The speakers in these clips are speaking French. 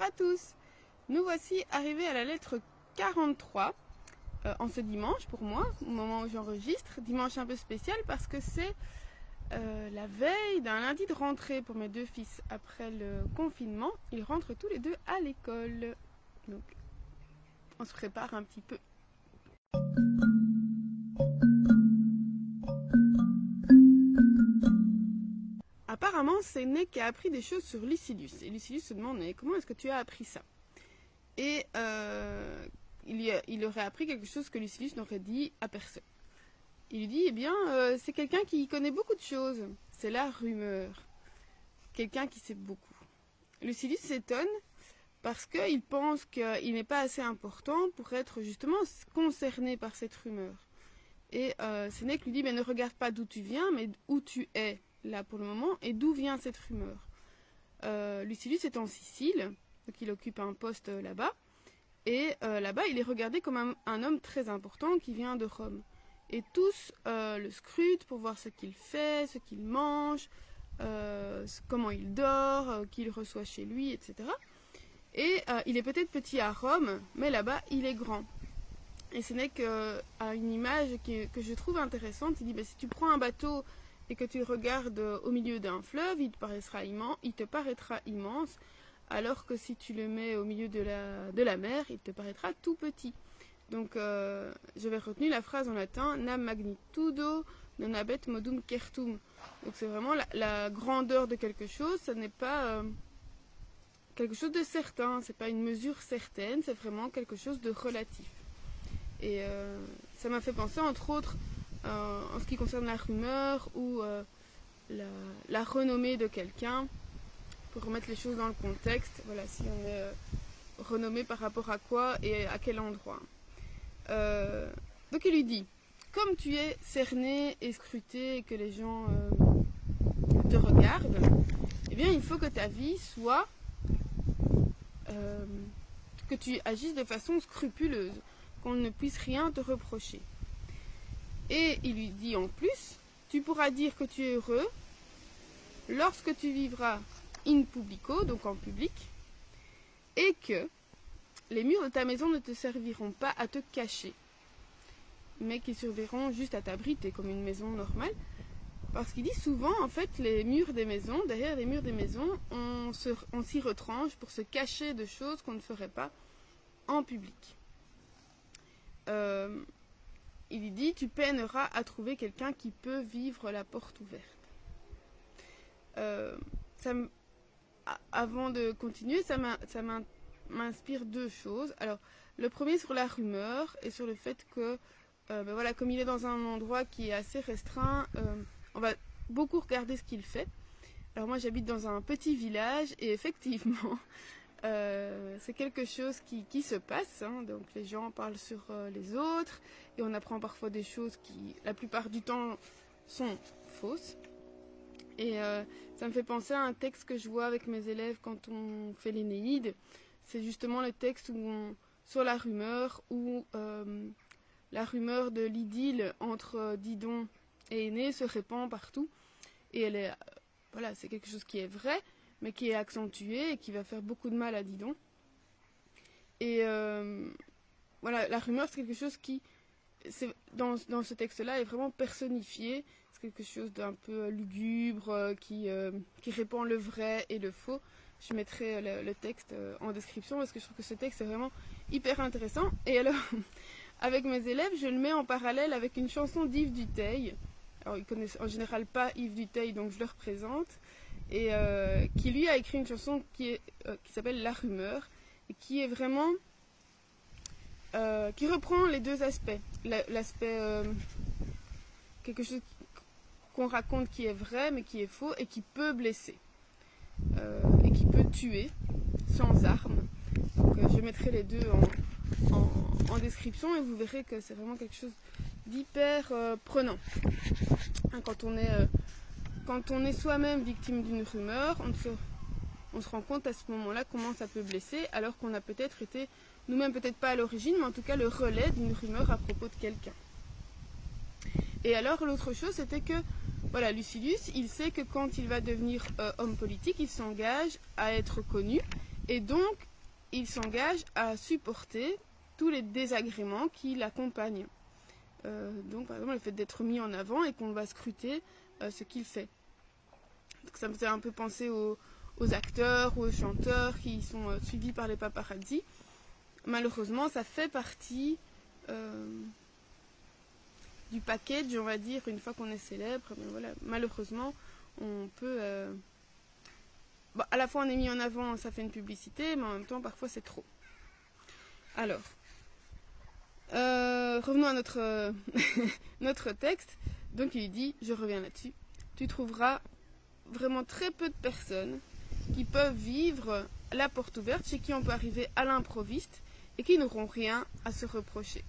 À tous Nous voici arrivés à la lettre 43 euh, en ce dimanche pour moi, au moment où j'enregistre. Dimanche un peu spécial parce que c'est euh, la veille d'un lundi de rentrée pour mes deux fils après le confinement. Ils rentrent tous les deux à l'école. Donc on se prépare un petit peu. Apparemment, qui a appris des choses sur Lucilius. Et Lucilius se demande comment est-ce que tu as appris ça? Et euh, il aurait appris quelque chose que Lucilius n'aurait dit à personne. Il lui dit eh bien, euh, c'est quelqu'un qui connaît beaucoup de choses. C'est la rumeur. Quelqu'un qui sait beaucoup. Lucilius s'étonne parce qu'il pense qu'il n'est pas assez important pour être justement concerné par cette rumeur. Et euh, Sénèque lui dit mais ne regarde pas d'où tu viens, mais où tu es là pour le moment et d'où vient cette rumeur. Euh, Lucilius est en Sicile, donc il occupe un poste euh, là-bas, et euh, là-bas il est regardé comme un, homme très important qui vient de Rome. Et tous euh, le scrutent pour voir ce qu'il fait, ce qu'il mange, comment il dort, euh, qui il reçoit chez lui, etc. Et il est peut-être petit à Rome, mais là-bas il est grand. Et ce n'est qu'à une image que je trouve intéressante. Il dit ben, si tu prends un bateau et que tu regardes euh, au milieu d'un fleuve, il te paraîtra immense, il te paraîtra immense, alors que si tu le mets au milieu de la, de la mer, il te paraîtra tout petit. Donc euh, j'avais retenu la phrase en latin nam magnitudo non habet modum certum. Donc c'est vraiment la, grandeur de quelque chose, ce n'est pas euh, quelque chose de certain, c'est pas une mesure certaine, c'est vraiment quelque chose de relatif. Et ça m'a fait penser entre autres en ce qui concerne la rumeur ou euh, la, renommée de quelqu'un, pour remettre les choses dans le contexte, voilà, si on est euh, renommé par rapport à quoi et à quel endroit. Euh, donc il lui dit, comme tu es cerné et scruté et que les gens euh, te regardent, eh bien il faut que ta vie soit euh, que tu agisses de façon scrupuleuse, qu'on ne puisse rien te reprocher. Et il lui dit en plus, tu pourras dire que tu es heureux lorsque tu vivras in publico, donc en public, et que les murs de ta maison ne te serviront pas à te cacher, mais qu'ils serviront juste à t'abriter comme une maison normale. Parce qu'il dit souvent, en fait, les murs des maisons, derrière les murs des maisons, on, s'y retranche pour se cacher de choses qu'on ne ferait pas en public. Euh, il dit, tu peineras à trouver quelqu'un qui peut vivre la porte ouverte. Euh, avant de continuer, ça m'in- ça m'in- m'inspire deux choses. Alors, le premier sur la rumeur et sur le fait que, euh, ben voilà, comme il est dans un endroit qui est assez restreint, euh, on va beaucoup regarder ce qu'il fait. Alors moi, j'habite dans un petit village et effectivement, euh, c'est quelque chose qui, se passe. hein. donc les gens parlent sur euh, les autres et on apprend parfois des choses qui, la plupart du temps, sont fausses. Et euh, ça me fait penser à un texte que je vois avec mes élèves quand on fait l'Énéide. C'est justement le texte où sur la rumeur, où la rumeur de l'idylle entre Didon et Aîné se répand partout. Et elle est, voilà, c'est quelque chose qui est vrai, mais qui est accentué et qui va faire beaucoup de mal à Didon. Et euh, voilà, la rumeur, c'est quelque chose qui, dans, dans ce texte-là, est vraiment personnifié. C'est quelque chose d'un peu euh, lugubre, euh, qui, qui répand le vrai et le faux. Je mettrai le, texte en description parce que je trouve que ce texte est vraiment hyper intéressant. Et alors, avec mes élèves, je le mets en parallèle avec une chanson d'Yves Duteil. Alors, ils connaissent en général pas Yves Duteil, donc je le représente. Et euh, qui lui a écrit une chanson euh, qui s'appelle La rumeur, et qui est vraiment. euh, qui reprend les deux aspects. La- L'aspect. quelque chose qu'on raconte qui est vrai, mais qui est faux, et qui peut blesser. Et qui peut tuer sans euh, je mettrai les deux en, description, et vous verrez que c'est vraiment quelque chose d'hyper prenant. Hein, quand on est. quand on est soi-même victime d'une rumeur, on se, on se rend compte à ce moment-là comment ça peut blesser, alors qu'on a peut-être été, nous-mêmes peut-être pas à l'origine, mais en tout cas le relais d'une rumeur à propos de quelqu'un. Et alors l'autre chose, c'était que, voilà, Lucilius, il sait que quand il va devenir euh, homme politique, il s'engage à être connu, et donc il s'engage à supporter tous les désagréments qui l'accompagnent. Euh, donc, par exemple, le fait d'être mis en avant et qu'on va scruter euh, ce qu'il fait. Ça me fait un peu penser aux, acteurs ou aux chanteurs qui sont euh, suivis par les paparazzi. Malheureusement, ça fait partie du package, on va dire, une fois qu'on est célèbre. Mais voilà, malheureusement, on peut. à la fois, on est mis en avant, ça fait une publicité, mais en même temps, parfois, c'est trop. Alors, euh, revenons à notre, euh, notre texte. Donc il dit, je reviens là-dessus, tu trouveras vraiment très peu de personnes qui peuvent vivre la porte ouverte, chez qui on peut arriver à l'improviste et qui n'auront rien à se reprocher.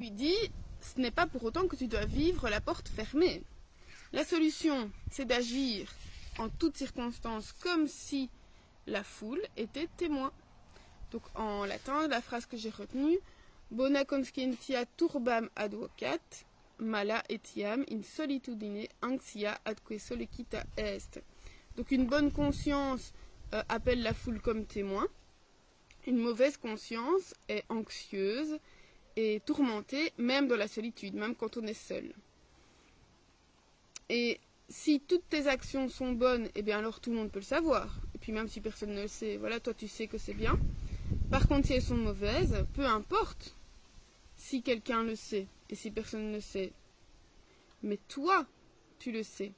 Il dit, ce n'est pas pour autant que tu dois vivre la porte fermée. La solution, c'est d'agir en toutes circonstances comme si la foule était témoin. Donc en latin, la phrase que j'ai retenue, Bona conscientia turbam advocat, mala etiam in solitudine anxia adque solicita est. Donc une bonne conscience euh, appelle la foule comme témoin. Une mauvaise conscience est anxieuse et tourmentée, même dans la solitude, même quand on est seul. Et si toutes tes actions sont bonnes, eh bien alors tout le monde peut le savoir puis même si personne ne le sait, voilà, toi tu sais que c'est bien. Par contre, si elles sont mauvaises, peu importe si quelqu'un le sait et si personne ne sait. Mais toi, tu le sais.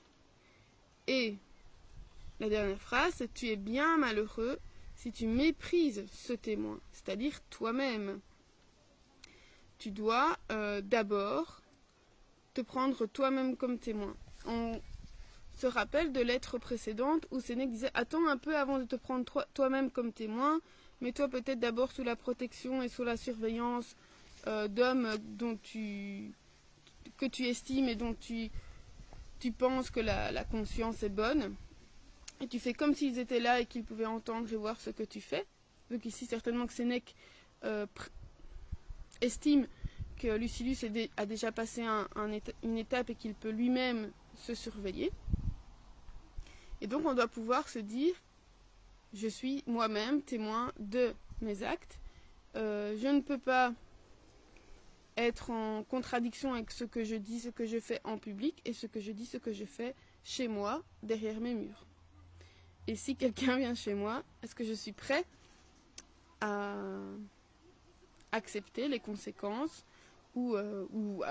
Et la dernière phrase, tu es bien malheureux si tu méprises ce témoin, c'est-à-dire toi-même. Tu dois euh, d'abord te prendre toi-même comme témoin se rappelle de lettre précédente où Sénèque disait Attends un peu avant de te prendre toi-même comme témoin, mets-toi peut-être d'abord sous la protection et sous la surveillance euh, d'hommes dont tu que tu estimes et dont tu, tu penses que la, conscience est bonne. Et tu fais comme s'ils étaient là et qu'ils pouvaient entendre et voir ce que tu fais. Donc ici, certainement que Sénèque euh, estime que Lucilius a déjà passé une étape et qu'il peut lui-même se surveiller. Et donc on doit pouvoir se dire, je suis moi-même témoin de mes actes. Euh, je ne peux pas être en contradiction avec ce que je dis, ce que je fais en public et ce que je dis, ce que je fais chez moi, derrière mes murs. Et si quelqu'un vient chez moi, est-ce que je suis prêt à accepter les conséquences euh, ou,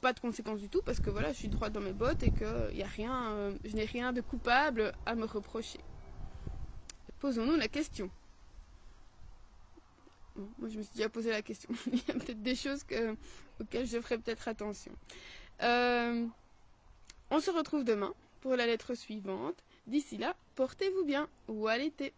pas de conséquences du tout parce que voilà, je suis droite dans mes bottes et que y a rien, euh, je n'ai rien de coupable à me reprocher? Posons-nous la question. Moi, je me suis déjà posé la question. Il y a peut-être des choses que, auxquelles je ferai peut-être attention. Euh, on se retrouve demain pour la lettre suivante. D'ici là, portez-vous bien ou à l'été.